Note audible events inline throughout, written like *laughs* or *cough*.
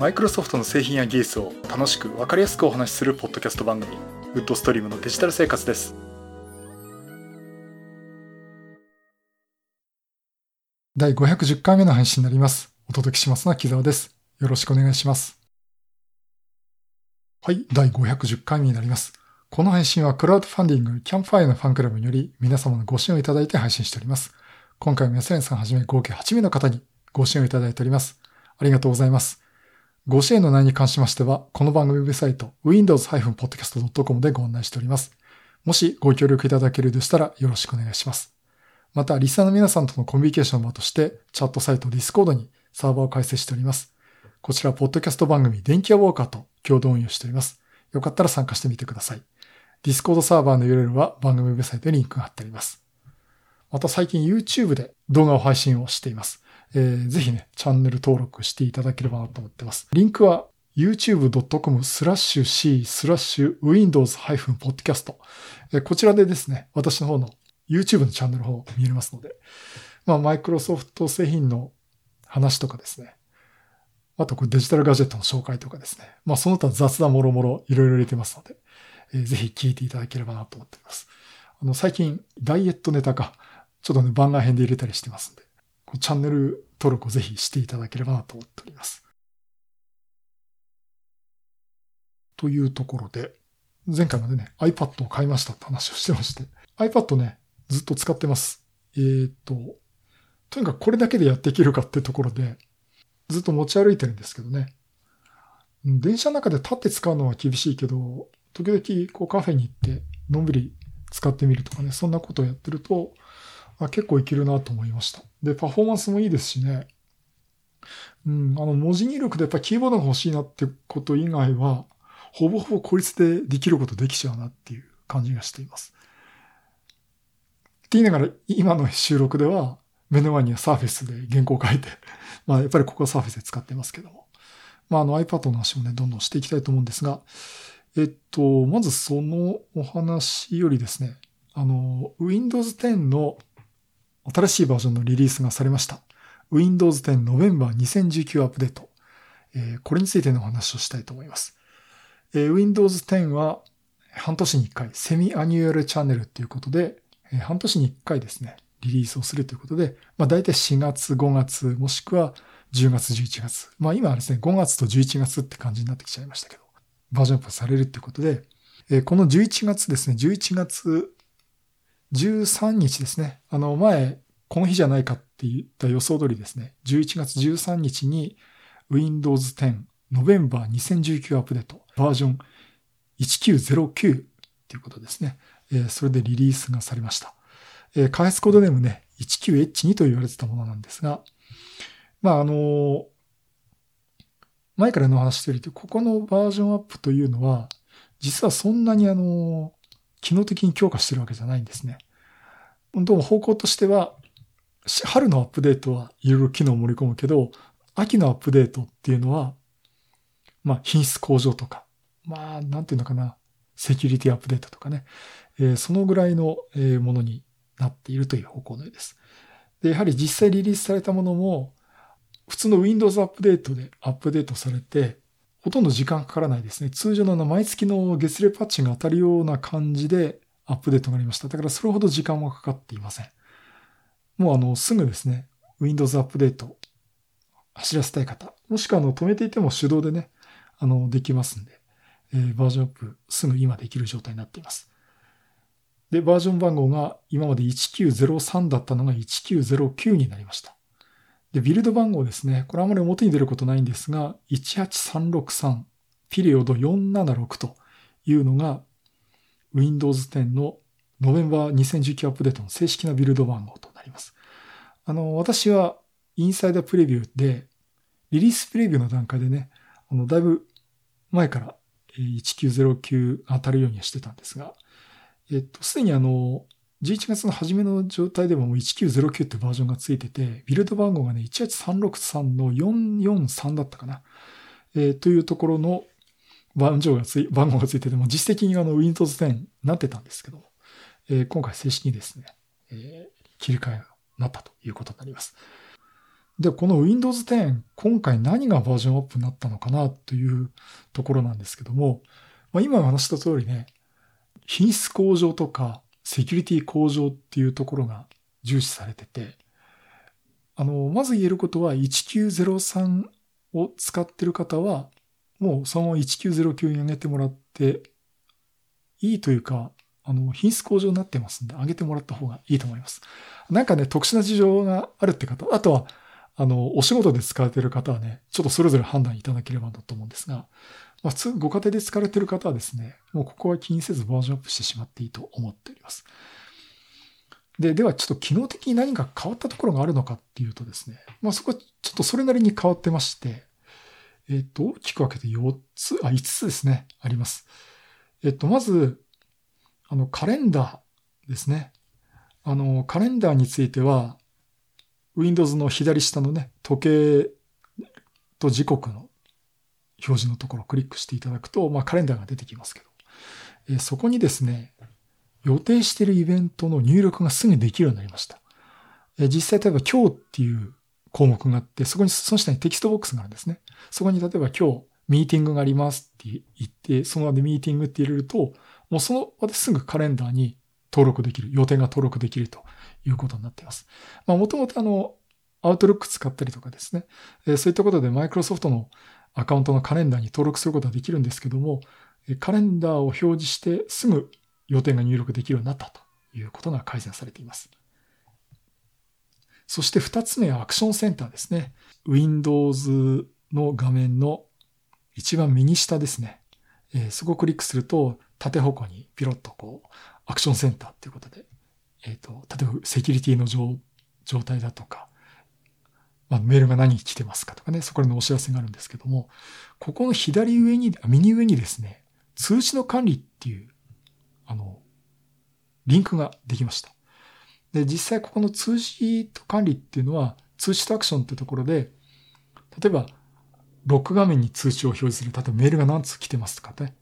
マイクロソフトの製品や技術を楽しく分かりやすくお話しするポッドキャスト番組ウッドストリームのデジタル生活です。第510回目の配信になります。お届けしますのは木澤です。よろしくお願いします。はい第510回目になります。この配信はクラウドファンディングキャンプファイアのファンクラブにより皆様のご支援をいただいて配信しております。今回も安谷さんはじめ合計8名の方にご支援をいただいております。ありがとうございます。ご支援の内容に関しましては、この番組ウェブサイト、windows-podcast.com でご案内しております。もしご協力いただけるでしたらよろしくお願いします。また、リスナーの皆さんとのコミュニケーションの場として、チャットサイト Discord にサーバーを開設しております。こちら、ポッドキャスト番組、電気屋ウォーカーと共同運用しております。よかったら参加してみてください。Discord サーバーの URL は番組ウェブサイトにリンクが貼ってあります。また最近 YouTube で動画を配信をしています。えー、ぜひね、チャンネル登録していただければなと思ってます。リンクは youtube.com スラッシュ c スラッシュ windows-podcast。こちらでですね、私の方の YouTube のチャンネルの方見れますので、まあ、マイクロソフト製品の話とかですね、あとこれデジタルガジェットの紹介とかですね、まあその他雑談もろもろいろいろ入れてますので、えー、ぜひ聞いていただければなと思っています。あの、最近ダイエットネタか、ちょっとね、番外編で入れたりしてますんで、チャンネル登録をぜひしていただければなと思っております。というところで、前回までね、iPad を買いましたって話をしてまして、iPad ね、ずっと使ってます。えー、っと、とにかくこれだけでやっていけるかってところで、ずっと持ち歩いてるんですけどね。電車の中で立って使うのは厳しいけど、時々こうカフェに行ってのんびり使ってみるとかね、そんなことをやってると、あ結構いけるなと思いました。で、パフォーマンスもいいですしね。うん、あの、文字入力でやっぱキーボードが欲しいなってこと以外は、ほぼほぼ効率でできることできちゃうなっていう感じがしています。って言いながら、今の収録では、目の前にはサーフェスで原稿を書いて、*laughs* まあ、やっぱりここはサーフェスで使ってますけども。まあ、あの iPad の話もね、どんどんしていきたいと思うんですが、えっと、まずそのお話よりですね、あの、Windows 10の新しいバージョンのリリースがされました。Windows 10 November 2019アップデート。えー、これについてのお話をしたいと思います。えー、Windows 10は半年に1回、セミアニュアルチャンネルっていうことで、えー、半年に1回ですね、リリースをするということで、まあ大体4月、5月、もしくは10月、11月。まあ今はですね、5月と11月って感じになってきちゃいましたけど、バージョンアップされるっていうことで、えー、この11月ですね、11月13日ですね。あの、前、この日じゃないかって言った予想通りですね。11月13日に Windows 10 November 2019アップデートバージョン1909っていうことですね。えー、それでリリースがされました。えー、開発コードネームね、19H2 と言われてたものなんですが、まあ、あのー、前からの話してると、ここのバージョンアップというのは、実はそんなにあの機能的に強化してるわけじゃないんですね。どうも方向としては、春のアップデートはいろいろ機能を盛り込むけど、秋のアップデートっていうのは、まあ品質向上とか、まあなんていうのかな、セキュリティアップデートとかね、えー、そのぐらいのものになっているという方向のようです。で、やはり実際リリースされたものも、普通の Windows アップデートでアップデートされて、ほとんど時間かからないですね。通常のの毎月の月例パッチが当たるような感じでアップデートがありました。だからそれほど時間はかかっていません。もうあの、すぐですね、Windows アップデート走らせたい方、もしくはあの、止めていても手動でね、あの、できますんで、えー、バージョンアップすぐ今できる状態になっています。で、バージョン番号が今まで1903だったのが1909になりました。で、ビルド番号ですね。これあまり表に出ることないんですが、18363ピリオド476というのが Windows 10の November 2019アップデートの正式なビルド番号となります。あの、私はインサイダープレビューで、リリースプレビューの段階でね、あの、だいぶ前から1909当たるようにはしてたんですが、えっと、すでにあの、11月の初めの状態でももう1909ってバージョンがついてて、ビルド番号がね、18363の443だったかな。えー、というところの番号がつい、番号がついてても、実績にあの Windows 10になってたんですけどえー、今回正式にですね、えー、切り替えがなったということになります。で、この Windows 10、今回何がバージョンアップになったのかなというところなんですけども、まあ、今話した通りね、品質向上とかセキュリティ向上っていうところが重視されてて、あの、まず言えることは1903を使ってる方は、もうそのまま1909に上げてもらっていいというか、あの、品質向上になってますんで、上げてもらった方がいいと思います。なんかね、特殊な事情があるって方、あとは、あの、お仕事で使われてる方はね、ちょっとそれぞれ判断いただければだと思うんですが、まあ、ご家庭で使われている方はですね、もうここは気にせずバージョンアップしてしまっていいと思っております。で、ではちょっと機能的に何か変わったところがあるのかっていうとですね、まあそこはちょっとそれなりに変わってまして、えっ、と、大きく分けて4つ、あ、5つですね、あります。えっ、と、まず、あの、カレンダーですね。あの、カレンダーについては、Windows の左下のね、時計と時刻の表示のところをクリックしていただくと、まあ、カレンダーが出てきますけど、え、そこにですね、予定しているイベントの入力がすぐできるようになりました。え、実際例えば今日っていう項目があって、そこに、その下にテキストボックスがあるんですね。そこに例えば今日ミーティングがありますって言って、その場でミーティングって入れると、もうその場ですぐカレンダーに登録できる、予定が登録できるということになっています。まあもともとあの、アウトロック使ったりとかですね、え、そういったことでマイクロソフトのアカウントのカレンダーに登録することはできるんですけども、カレンダーを表示してすぐ予定が入力できるようになったということが改善されています。そして二つ目はアクションセンターですね。Windows の画面の一番右下ですね。え、そこをクリックすると縦方向にピロッとこうアクションセンターっていうことで、えっ、ー、と、例えばセキュリティの状態だとか、まあ、メールが何来てますかとかね、そこらのお知らせがあるんですけども、ここの左上に、右上にですね、通知の管理っていう、あの、リンクができました。で、実際ここの通知と管理っていうのは、通知とアクションってところで、例えば、ロック画面に通知を表示する。例えばメールが何通来てますとかね。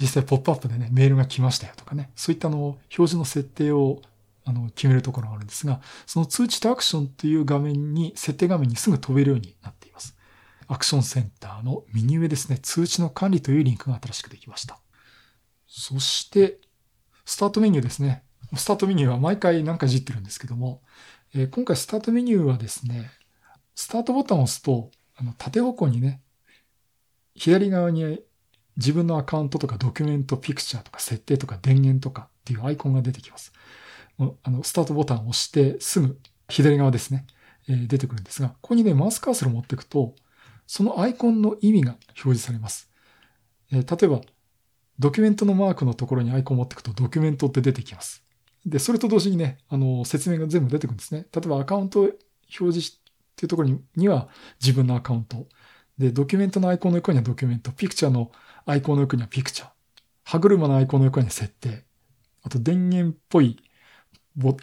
実際ポップアップでね、メールが来ましたよとかね。そういったの、表示の設定をあの決めるところがあるんですが、その通知とアクションっていう画面に、設定画面にすぐ飛べるようになっています。アクションセンターの右上ですね、通知の管理というリンクが新しくできました。そして、スタートメニューですね。スタートメニューは毎回何かいじってるんですけども、えー、今回スタートメニューはですね、スタートボタンを押すと、あの縦方向にね、左側に自分のアカウントとかドキュメント、ピクチャーとか設定とか電源とかっていうアイコンが出てきます。あの、スタートボタンを押してすぐ左側ですね、えー、出てくるんですが、ここにね、マウスカーソルを持っていくと、そのアイコンの意味が表示されます。えー、例えば、ドキュメントのマークのところにアイコンを持っていくとドキュメントって出てきます。で、それと同時にね、あの、説明が全部出てくるんですね。例えばアカウント表示っていうところには自分のアカウント。で、ドキュメントのアイコンの横にはドキュメント。ピクチャーのアイコンの横にはピクチャー。歯車のアイコンの横には設定。あと電源っぽい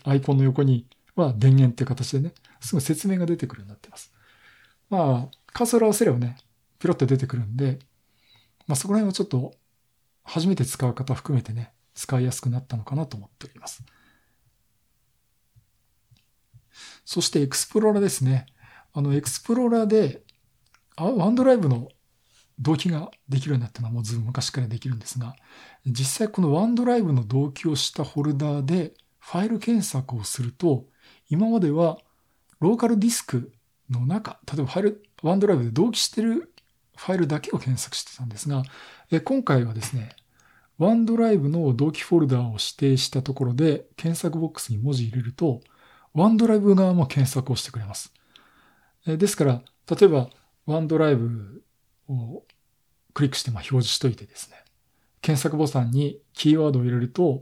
アイコンの横には電源っていう形でね、すぐ説明が出てくるようになってます。まあ、カーソル合わせればね、ピロって出てくるんで、まあそこら辺はちょっと初めて使う方含めてね、使いやすくなったのかなと思っております。そしてエクスプローラーですね。あの、エクスプローラーで、ワンドライブの同期ができるようになったのはもうずいぶん昔からできるんですが、実際このワンドライブの同期をしたホルダーでファイル検索をすると、今まではローカルディスクの中、例えばファイル、ワンドライブで同期してるファイルだけを検索してたんですが、え今回はですね、ワンドライブの同期フォルダを指定したところで検索ボックスに文字入れると、ワンドライブ側も検索をしてくれます。えですから、例えば、ワンドライブをクリックしてま表示しといてですね、検索ボタンにキーワードを入れると、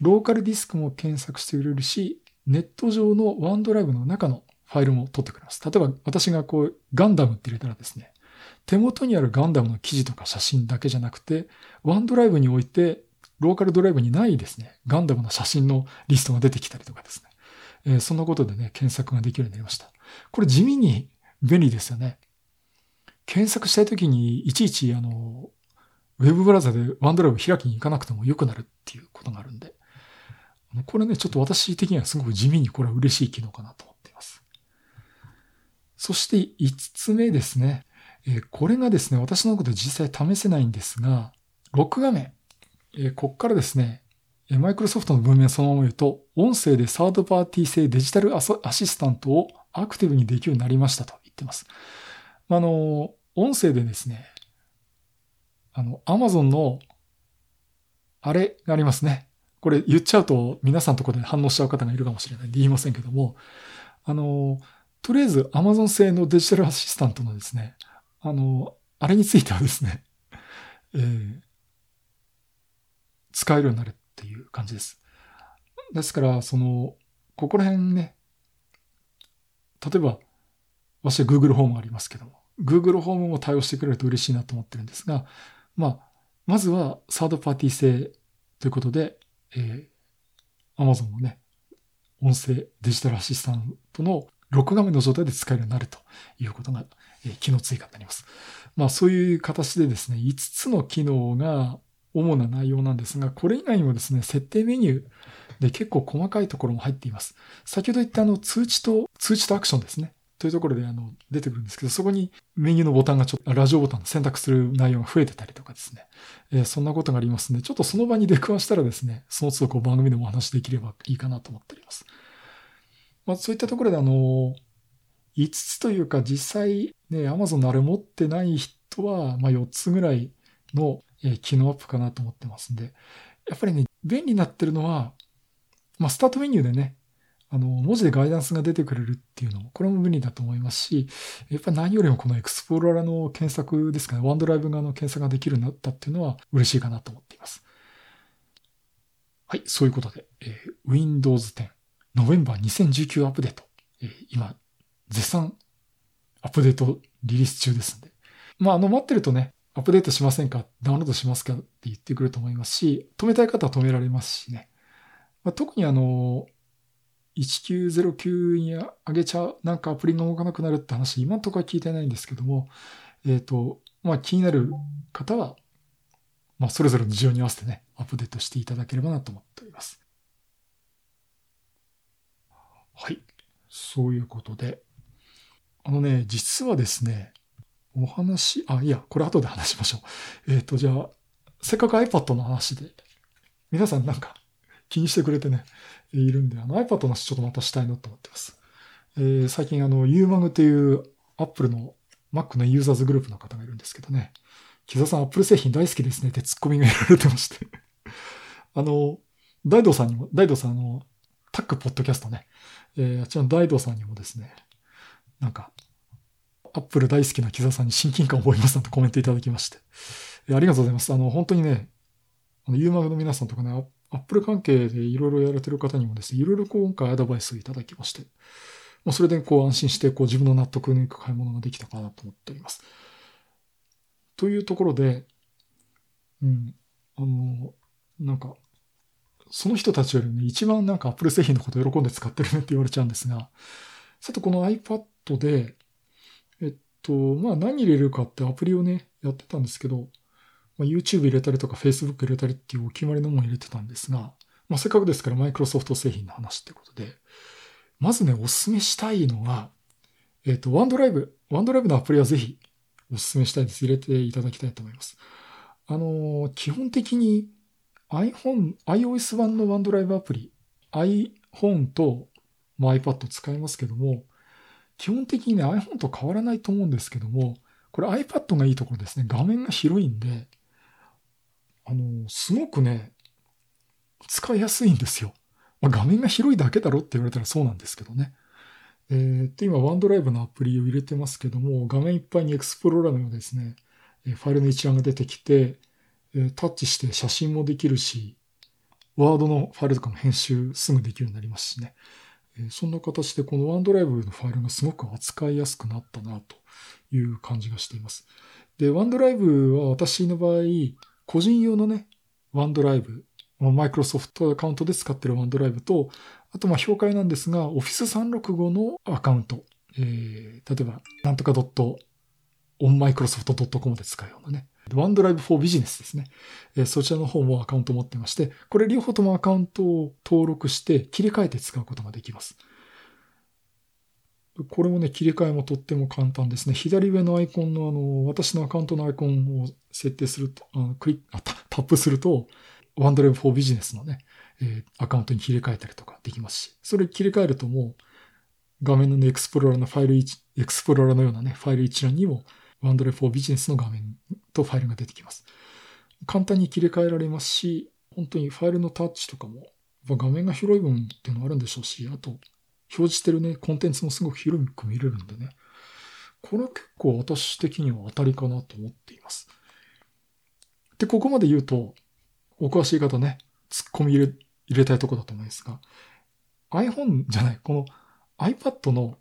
ローカルディスクも検索してくれるし、ネット上のワンドライブの中のファイルも取ってくれます。例えば私がこうガンダムって入れたらですね、手元にあるガンダムの記事とか写真だけじゃなくて、ワンドライブにおいて、ローカルドライブにないですね、ガンダムの写真のリストが出てきたりとかですね。えー、そんなことでね、検索ができるようになりました。これ地味に便利ですよね。検索したいときに、いちいち、あの、ウェブブラウザでワンドライブ開きに行かなくても良くなるっていうことがあるんで、これね、ちょっと私的にはすごく地味にこれは嬉しい機能かなと思っています。そして5つ目ですね。え、これがですね、私のこと実際試せないんですが、ロック画面。え、こっからですね、マイクロソフトの文面そのまま言うと、音声でサードパーティー製デジタルアシスタントをアクティブにできるようになりましたと言ってます。あの、音声でですね、あの、アマゾンのあれがありますね。これ言っちゃうと皆さんのところで反応しちゃう方がいるかもしれないんで言いませんけども、あの、とりあえず Amazon 製のデジタルアシスタントのですね、あの、あれについてはですね、*laughs* えー、使えるようになるっていう感じです。ですから、その、ここら辺ね、例えば、私は Google ホームありますけども、Google ホームも対応してくれると嬉しいなと思ってるんですが、まあ、まずはサードパーティー製ということで、えー、Amazon のね、音声デジタルアシスタントの録画面の状態で使えるようになるということが、えー、機能追加になります。まあそういう形でですね、5つの機能が主な内容なんですが、これ以外にもですね、設定メニューで結構細かいところも入っています。先ほど言ったあの通知と、通知とアクションですね。というところであの出てくるんですけど、そこにメニューのボタンがちょっと、ラジオボタンの選択する内容が増えてたりとかですね。えー、そんなことがありますので、ちょっとその場に出くわしたらですね、その都度こう番組でもお話できればいいかなと思っております。まあそういったところであの、5つというか実際ね、Amazon のあれ持ってない人は、まあ4つぐらいの機能アップかなと思ってますんで、やっぱりね、便利になってるのは、まあスタートメニューでね、あの、文字でガイダンスが出てくれるっていうのも、これも便利だと思いますし、やっぱり何よりもこのエクスプローラーの検索ですかね、ワンドライブ側の検索ができるようになったっていうのは嬉しいかなと思っています。はい、そういうことで、えー、Windows 10 November 2019アップデート、えー、今、絶賛アップデートリリース中ですんで。まあ、あの、待ってるとね、アップデートしませんかダウンロードしますかって言ってくると思いますし、止めたい方は止められますしね。まあ、特にあの、1909に上げちゃ、なんかアプリが動かなくなるって話、今のとこは聞いてないんですけども、えっ、ー、と、まあ気になる方は、まあそれぞれの事情に合わせてね、アップデートしていただければなと思っております。はい。そういうことで。あのね、実はですね、お話、あ、いや、これ後で話しましょう。えっ、ー、と、じゃあ、せっかく iPad の話で、皆さんなんか気にしてくれてね、いるんで、あの iPad の話ちょっとまたしたいなと思ってます。えー、最近あの UMAG っていう Apple の Mac のユーザーズグループの方がいるんですけどね、木澤さん Apple 製品大好きですねってツッコミがやられてまして *laughs* あの、大道さんにも、大道さんのタックポッドキャストね、えー、あちらの大道さんにもですね、なんか、アップル大好きな木澤さんに親近感を覚えますなんてコメントいただきまして。ありがとうございます。あの、本当にね、あの、ユーマグの皆さんとかね、アップル関係でいろいろやられてる方にもですね、いろいろ今回アドバイスをいただきまして、まあ、それでこう安心してこう自分の納得のいく買い物ができたかなと思っております。というところで、うん、あの、なんか、その人たちよりね、一番なんかアップル製品のこと喜んで使ってるねって言われちゃうんですが、さてこの iPad で、えっと、まあ何入れるかってアプリをね、やってたんですけど、まあ、YouTube 入れたりとか Facebook 入れたりっていうお決まりのもの入れてたんですが、まあ、せっかくですからマイクロソフト製品の話ってことで、まずね、お勧めしたいのが、えっ、ー、と、ワンドライブ、ワンドライブのアプリはぜひお勧めしたいです。入れていただきたいと思います。あのー、基本的に iPhone、iOS 版のワンドライブアプリ、iPhone と、まあ、iPad 使えますけども、基本的にね、iPhone と変わらないと思うんですけども、これ iPad がいいところですね。画面が広いんで、あの、すごくね、使いやすいんですよ。まあ、画面が広いだけだろって言われたらそうなんですけどね。えー、で、今、ワンドライブのアプリを入れてますけども、画面いっぱいにエクスプローラーのようですね、ファイルの一覧が出てきて、タッチして写真もできるし、ワードのファイルとかも編集すぐできるようになりますしね。そんな形でこのワンドライブのファイルがすごく扱いやすくなったなという感じがしています。で、ワンドライブは私の場合、個人用のね、ワンドライブ、マイクロソフトアカウントで使ってるワンドライブと、あとまあ評価なんですが、Office 365のアカウント、えー、例えば、なんとか .onmicrosoft.com で使うようなね、ワンドライブ for Business ですね、えー。そちらの方もアカウントを持ってまして、これ両方ともアカウントを登録して切り替えて使うことができます。これもね、切り替えもとっても簡単ですね。左上のアイコンのあの、私のアカウントのアイコンを設定すると、あのクリあタタップすると、OneDrive for Business のね、えー、アカウントに切り替えたりとかできますし、それ切り替えるともう、画面のね、エクスプローラーのファイル一、エクスプローラーのようなね、ファイル一覧にも OneDrive for Business の画面とファイルが出てきます。簡単に切り替えられますし、本当にファイルのタッチとかも、画面が広い分っていうのもあるんでしょうし、あと、表示してるね、コンテンツもすごく広く見れるんでね。これは結構私的には当たりかなと思っています。で、ここまで言うと、お詳しい方ね、突っ込み入れ入れたいとこだと思うんですが、iPhone じゃない、この iPad の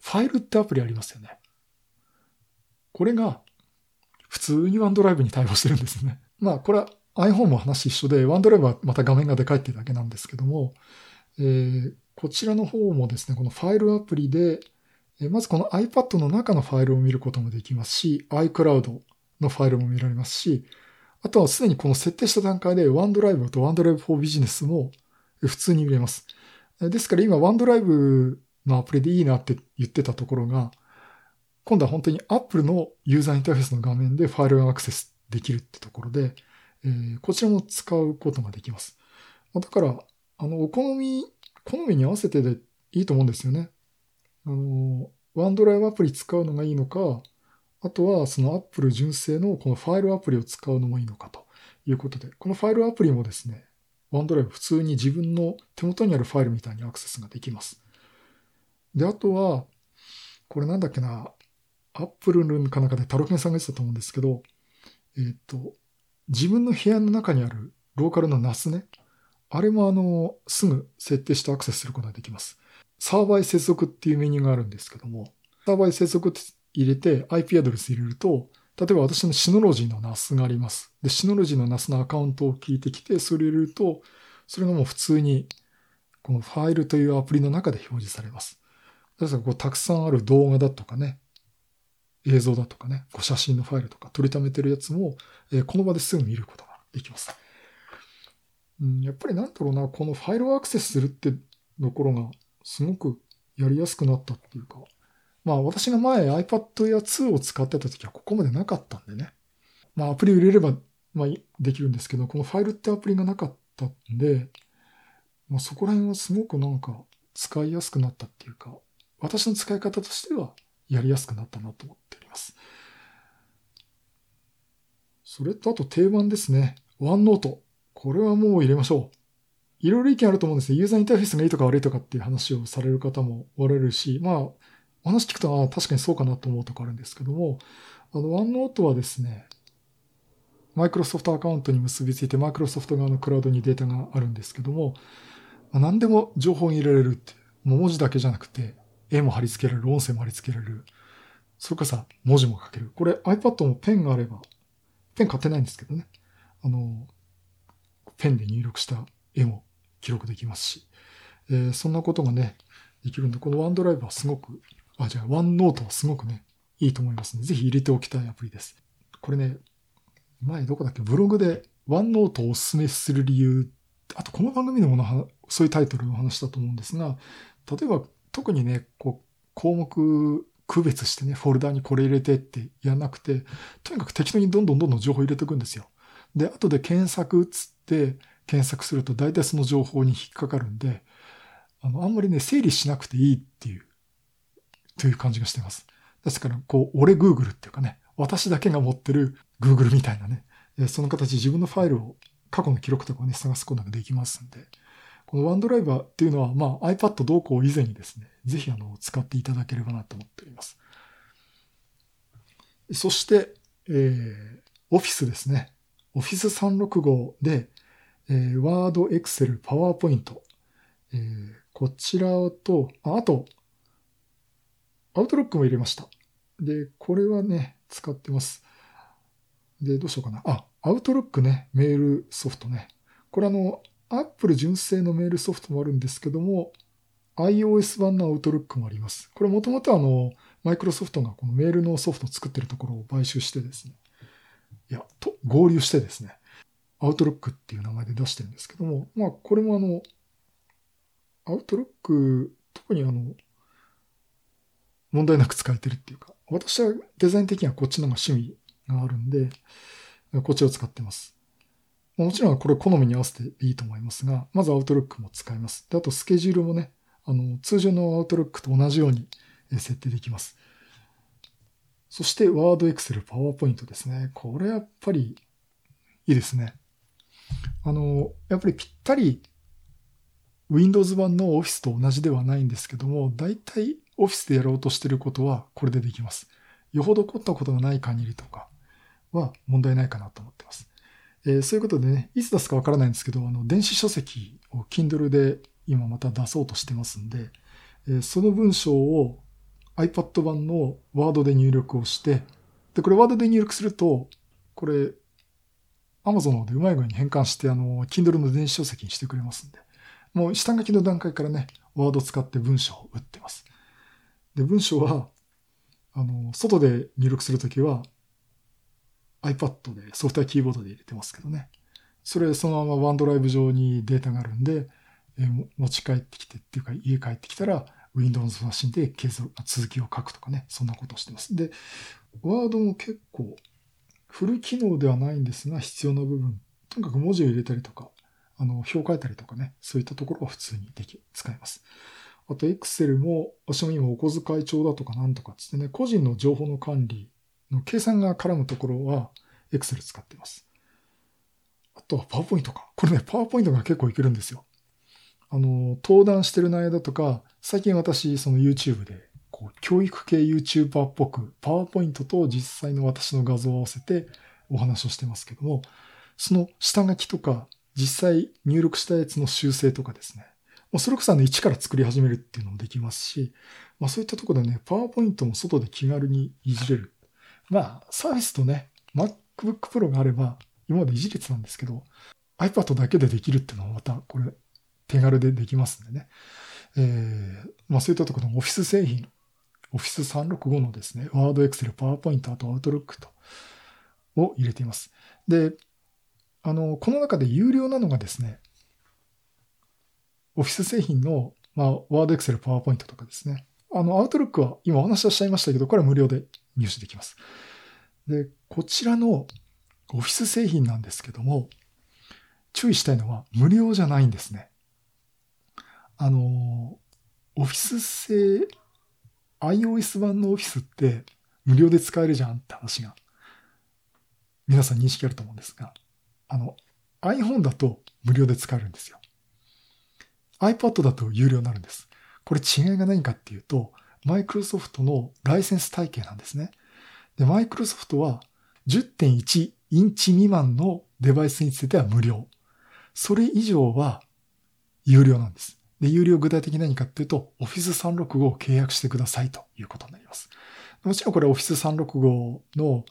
ファイルってアプリありますよね。これが普通に OneDrive に対応してるんですね。まあ、これは iPhone も話一緒で、OneDrive はまた画面がでかいっていうだけなんですけども、えー、こちらの方もですね、このファイルアプリで、まずこの iPad の中のファイルを見ることもできますし、iCloud のファイルも見られますし、あとはすでにこの設定した段階で OneDrive と OneDrive for Business も普通に見れます。ですから今 OneDrive のアプリでいいなって言ってたところが、今度は本当に Apple のユーザーインターフェースの画面でファイルがアクセスできるってところで、え、こちらも使うことができます。だから、あの、お好み好みに合わせてでいいと思うんですよね。あの、ワンドライブアプリ使うのがいいのか、あとはその Apple 純正のこのファイルアプリを使うのもいいのかということで、このファイルアプリもですね、ワンドライブ普通に自分の手元にあるファイルみたいにアクセスができます。で、あとは、これなんだっけな、Apple かなんかでタロケンさんが言ってたと思うんですけど、えっ、と、自分の部屋の中にあるローカルの NAS ね、あれもあの、すぐ設定してアクセスすることができます。サーバーへ接続っていうメニューがあるんですけども、サーバーへ接続って入れて IP アドレス入れると、例えば私のシノロジーの NAS があります。で、シノロジーの NAS のアカウントを聞いてきて、それ入れると、それがもう普通に、このファイルというアプリの中で表示されます。ですから、こう、たくさんある動画だとかね、映像だとかね、こう写真のファイルとか取りためてるやつも、え、この場ですぐ見ることができます。うん、やっぱりなんだろうな、このファイルをアクセスするってところがすごくやりやすくなったっていうか、まあ私が前 iPad や2を使ってた時はここまでなかったんでね。まあアプリを入れれば、まあ、できるんですけど、このファイルってアプリがなかったんで、まあ、そこら辺はすごくなんか使いやすくなったっていうか、私の使い方としてはやりやすくなったなと思っております。それとあと定番ですね。ワンノート。これはもう入れましょう。いろいろ意見あると思うんですよ。ユーザーインターフェースがいいとか悪いとかっていう話をされる方もおられるし、まあ、お話聞くと、ああ確かにそうかなと思うとこあるんですけども、あの、ワンノートはですね、マイクロソフトアカウントに結びついて、マイクロソフト側のクラウドにデータがあるんですけども、まあ、何でも情報に入れられるって、もう文字だけじゃなくて、絵も貼り付けられる、音声も貼り付けられる、それかさ、文字も書ける。これ iPad もペンがあれば、ペン買ってないんですけどね。あの、ペンで入力した絵も記録できますし、えー、そんなことがね、できるんで、このワンドライブはすごく、あ、じゃあワンノートはすごくね、いいと思いますので、ぜひ入れておきたいアプリです。これね、前どこだっけ、ブログでワンノートをお勧めする理由、あとこの番組でもそういうタイトルの話だと思うんですが、例えば特にね、こう、項目区別してね、フォルダにこれ入れてってやらなくて、とにかく適当にどんどんどんどん情報入れていくんですよ。で、後で検索つって検索すると大体その情報に引っかかるんで、あの、あんまりね、整理しなくていいっていう、という感じがしてます。ですから、こう、俺 Google っていうかね、私だけが持ってる Google みたいなね、その形自分のファイルを過去の記録とかをね、探すことができますんで、このワンドライバーっていうのは、まあ iPad 同行以前にですね、ぜひあの、使っていただければなと思っております。そして、えー、オフィスですね。オフィス365で、えー、ワード、エクセル、パワーポイント、えー、こちらと、ああと、アウトロックも入れました。で、これはね、使ってます。で、どうしようかな。あ、アウトロックね、メールソフトね。これあの、Apple 純正のメールソフトもあるんですけども、iOS 版のアウトロックもあります。これもともとあの、マイクロソフトがこのメールのソフトを作ってるところを買収してですね、いや、と、合流してですね、アウトロックっていう名前で出してるんですけども、まあ、これもあの、アウトロック、特にあの、問題なく使えてるっていうか、私はデザイン的にはこっちの方が趣味があるんで、こっちを使ってます。もちろんこれ好みに合わせていいと思いますが、まずアウトロックも使います。で、あとスケジュールもね、あの、通常のアウトロックと同じように設定できます。そして、ワード、エクセル、パワーポイントですね。これやっぱりいいですね。あの、やっぱりぴったり Windows 版の Office と同じではないんですけども、大体 Office でやろうとしてることはこれでできます。よほど凝ったことがない限りとかは問題ないかなと思ってます。えー、そういうことでね、いつ出すかわからないんですけど、あの、電子書籍を Kindle で今また出そうとしてますんで、えー、その文章を iPad 版の Word で入力をして、で、これ Word で入力すると、これ Amazon の方でうまい具合に変換して、あの、Kindle の電子書籍にしてくれますんで、もう下書きの段階からね、ワード使って文章を打ってます。で、文章は、あの、外で入力するときは、iPad でソフトウェアキーボードで入れてますけどね。それそのままワンドライブ上にデータがあるんで、え持ち帰ってきてっていうか家帰ってきたら Windows マシンで継続、続きを書くとかね、そんなことをしてます。で、ワードも結構フル機能ではないんですが必要な部分、とにかく文字を入れたりとか、あの、表書いたりとかね、そういったところは普通にでき、使えます。あと、Excel も、私も今お小遣い帳だとかなんとかつってね、個人の情報の管理の計算が絡むところは、Excel 使ってます。あとは PowerPoint か。これね、PowerPoint が結構いけるんですよ。あの、登壇してる内容だとか、最近私、その YouTube で、こう、教育系 YouTuber っぽく、PowerPoint と実際の私の画像を合わせてお話をしてますけども、その下書きとか実際入力したやつの修正とかですね。もうそれこそあの一から作り始めるっていうのもできますし、まあそういったところでね、パワーポイントも外で気軽にいじれる。まあ、サービスとね、MacBook Pro があれば、今までいじれてたんですけど、iPad だけでできるっていうのはまたこれ手軽でできますんでね。えー、まあそういったところのオフィス製品、Office 365のですね、Word、Excel、PowerPoint、あと Outlook と、を入れています。で、あの、この中で有料なのがですね、オフィス製品の、まあ、ワード、エクセル、パワーポイントとかですね。あの、アウトロックは今お話はしちゃいましたけど、これは無料で入手できます。で、こちらのオフィス製品なんですけども、注意したいのは無料じゃないんですね。あの、オフィス製、iOS 版のオフィスって無料で使えるじゃんって話が、皆さん認識あると思うんですが、あの、iPhone だと無料で使えるんですよ。iPad だと有料になるんです。これ違いが何かっていうと、マイクロソフトのライセンス体系なんですね。で、マイクロソフトは10.1インチ未満のデバイスについては無料。それ以上は有料なんです。で、有料具体的に何かっていうと、Office 365を契約してくださいということになります。もちろんこれ Office 365のいわ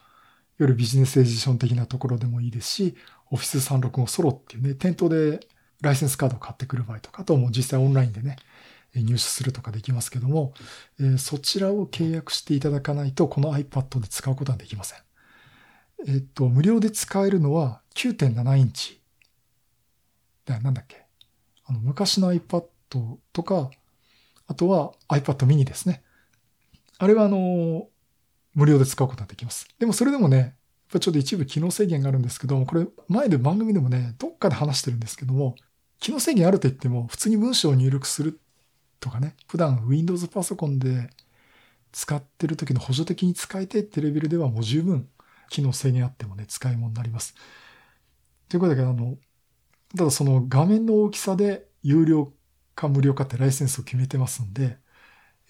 ゆるビジネスエディション的なところでもいいですし、Office 365ソロっていうね、店頭でライセンスカードを買ってくる場合とか、あともう実際オンラインでね、入手するとかできますけども、えー、そちらを契約していただかないと、この iPad で使うことはできません。えっと、無料で使えるのは9.7インチ。だなんだっけ？あの、昔の iPad とか、あとは iPad mini ですね。あれはあの、無料で使うことができます。でもそれでもね、ちょっと一部機能制限があるんですけども、これ前で番組でもね、どっかで話してるんですけども、機能制限あると言っても、普通に文章を入力するとかね、普段 Windows パソコンで使ってる時の補助的に使いたいってレベルではもう十分機能制限あってもね、使い物になります。ということで、あの、ただその画面の大きさで有料か無料かってライセンスを決めてますんで、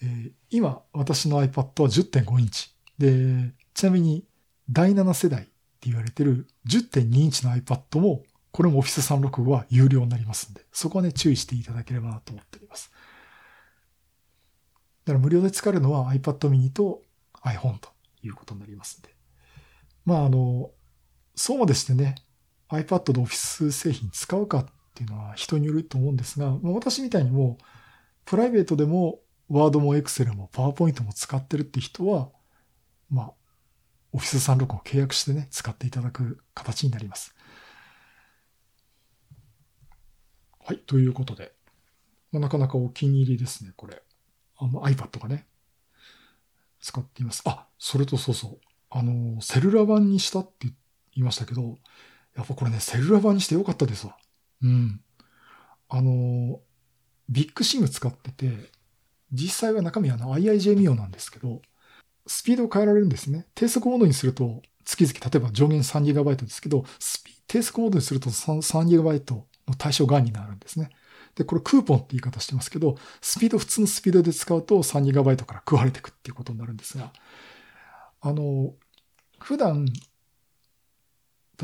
えー、今私の iPad は10.5インチ。で、ちなみに第7世代って言われてる10.2インチの iPad も、これも Office 365は有料になりますんで、そこはね、注意していただければなと思っております。だから無料で使えるのは iPad mini と iPhone ということになりますんで。まあ、あの、そうもでしてね、iPad と Office 製品使うかっっていうのは人によると思うんですが、私みたいにも、プライベートでも Word も Excel も PowerPoint も使ってるって人は、まあ、オフィス36を契約してね、使っていただく形になります。はい、ということで、まあ、なかなかお気に入りですね、これ。あの iPad がね。使っています。あ、それとそうそう。あの、セルラ版にしたって言いましたけど、やっぱこれね、セルラ版にしてよかったですわ。あの、ビッグシム使ってて、実際は中身はの IIJ ミオなんですけど、スピードを変えられるんですね。低速モードにすると、月々、例えば上限 3GB ですけど、スピ低速モードにすると 3GB の対象外になるんですね。で、これクーポンって言い方してますけど、スピード、普通のスピードで使うと 3GB から食われていくっていうことになるんですが、あの、普段、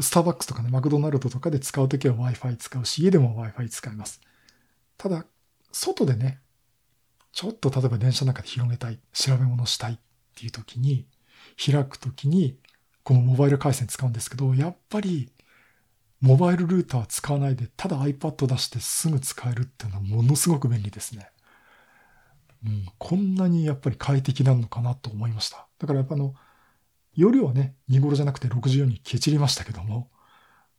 スターバックスとかね、マクドナルドとかで使うときは Wi-Fi 使うし、家でも Wi-Fi 使います。ただ、外でね、ちょっと例えば電車の中で広げたい、調べ物したいっていうときに、開くときに、このモバイル回線使うんですけど、やっぱりモバイルルーター使わないで、ただ iPad 出してすぐ使えるっていうのはものすごく便利ですね。うん、こんなにやっぱり快適なのかなと思いました。だからやっぱあの、容量はね、2頃じゃなくて64にケチりましたけども、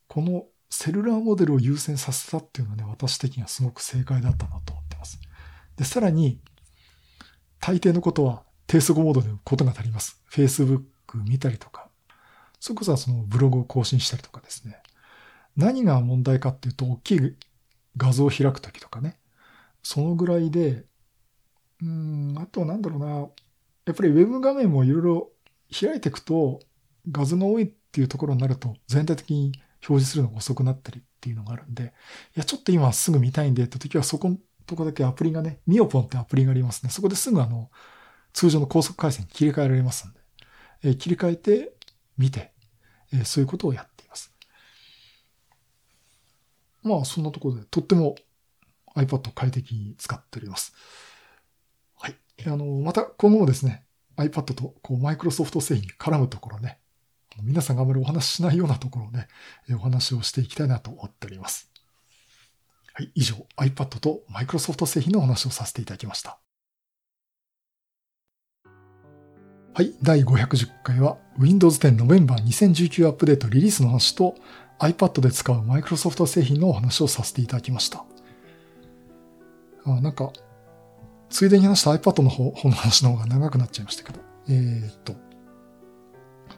このセルラーモデルを優先させたっていうのはね、私的にはすごく正解だったなと思ってます。で、さらに、大抵のことは低速モードでことが足ります。Facebook 見たりとか、それこそそのブログを更新したりとかですね。何が問題かっていうと、大きい画像を開くときとかね。そのぐらいで、うん、あとなんだろうな。やっぱりウェブ画面もいろいろ開いていくと、画像が多いっていうところになると、全体的に表示するのが遅くなったりっていうのがあるんで、いや、ちょっと今すぐ見たいんでって時は、そこのとこだけアプリがね、ミオポンってアプリがありますね。そこですぐあの、通常の高速回線に切り替えられますんで、えー、切り替えて見て、えー、そういうことをやっていますまあそんなところでとっても iPad を快適に使っております。はい。あの、また今後もですね、iPad とこうマイクロソフト製品に絡むところね、皆さんがあまりお話ししないようなところをね、お話をしていきたいなと思っております。はい。以上、iPad とマイクロソフト製品のお話をさせていただきました。はい。第510回は Windows 10 November 2019アップデートリリースの話と iPad で使うマイクロソフト製品のお話をさせていただきました。あなんか、ついでに話した iPad の方の話の方が長くなっちゃいましたけど。えー、っと。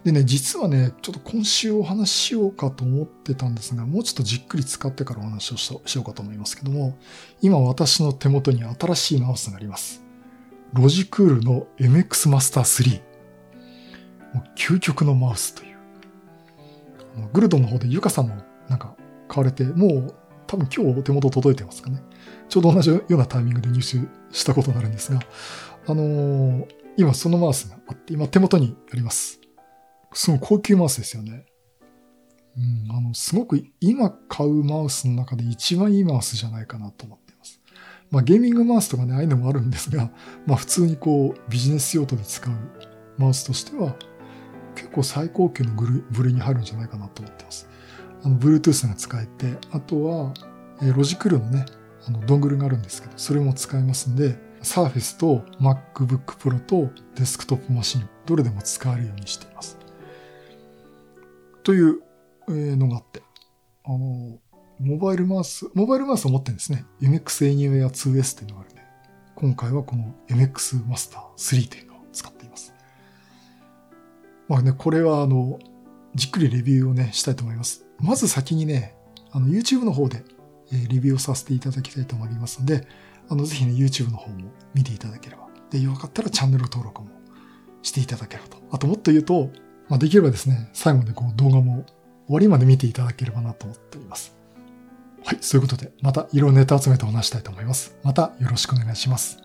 でね、実はね、ちょっと今週お話ししようかと思ってたんですが、もうちょっとじっくり使ってからお話をしようかと思いますけども、今私の手元に新しいマウスがあります。ロジクールの MX Master 3。もう究極のマウスという。グルドンの方でユカさんもなんか買われて、もう多分今日お手元届いてますかね。ちょうど同じようなタイミングで入手したことになるんですが、あのー、今そのマウスがあって、今手元にあります。すごい高級マウスですよね。うん、あの、すごく今買うマウスの中で一番いいマウスじゃないかなと思っています。まあゲーミングマウスとかね、ああいうのもあるんですが、まあ普通にこうビジネス用途で使うマウスとしては、結構最高級の部類に入るんじゃないかなと思ってます。あの、Bluetooth が使えて、あとは、えロジクールのね、あの、ドングルがあるんですけど、それも使えますんで、Surface と MacBook Pro とデスクトップマシン、どれでも使えるようにしています。というのがあって、あの、モバイルマウス、モバイルマウスを持ってるんですね。MX Anywhere 2S っていうのがあるんで、今回はこの MX Master 3というのを使っています。まあね、これはあの、じっくりレビューをね、したいと思います。まず先にね、あの、YouTube の方で、え、レビューをさせていただきたいと思いますので、あの、ぜひね、YouTube の方も見ていただければ。で、よかったらチャンネル登録もしていただければと。あともっと言うと、まあ、できればですね、最後までこう動画も終わりまで見ていただければなと思っております。はい、そういうことで、また色々ネタ集めてお話したいと思います。またよろしくお願いします。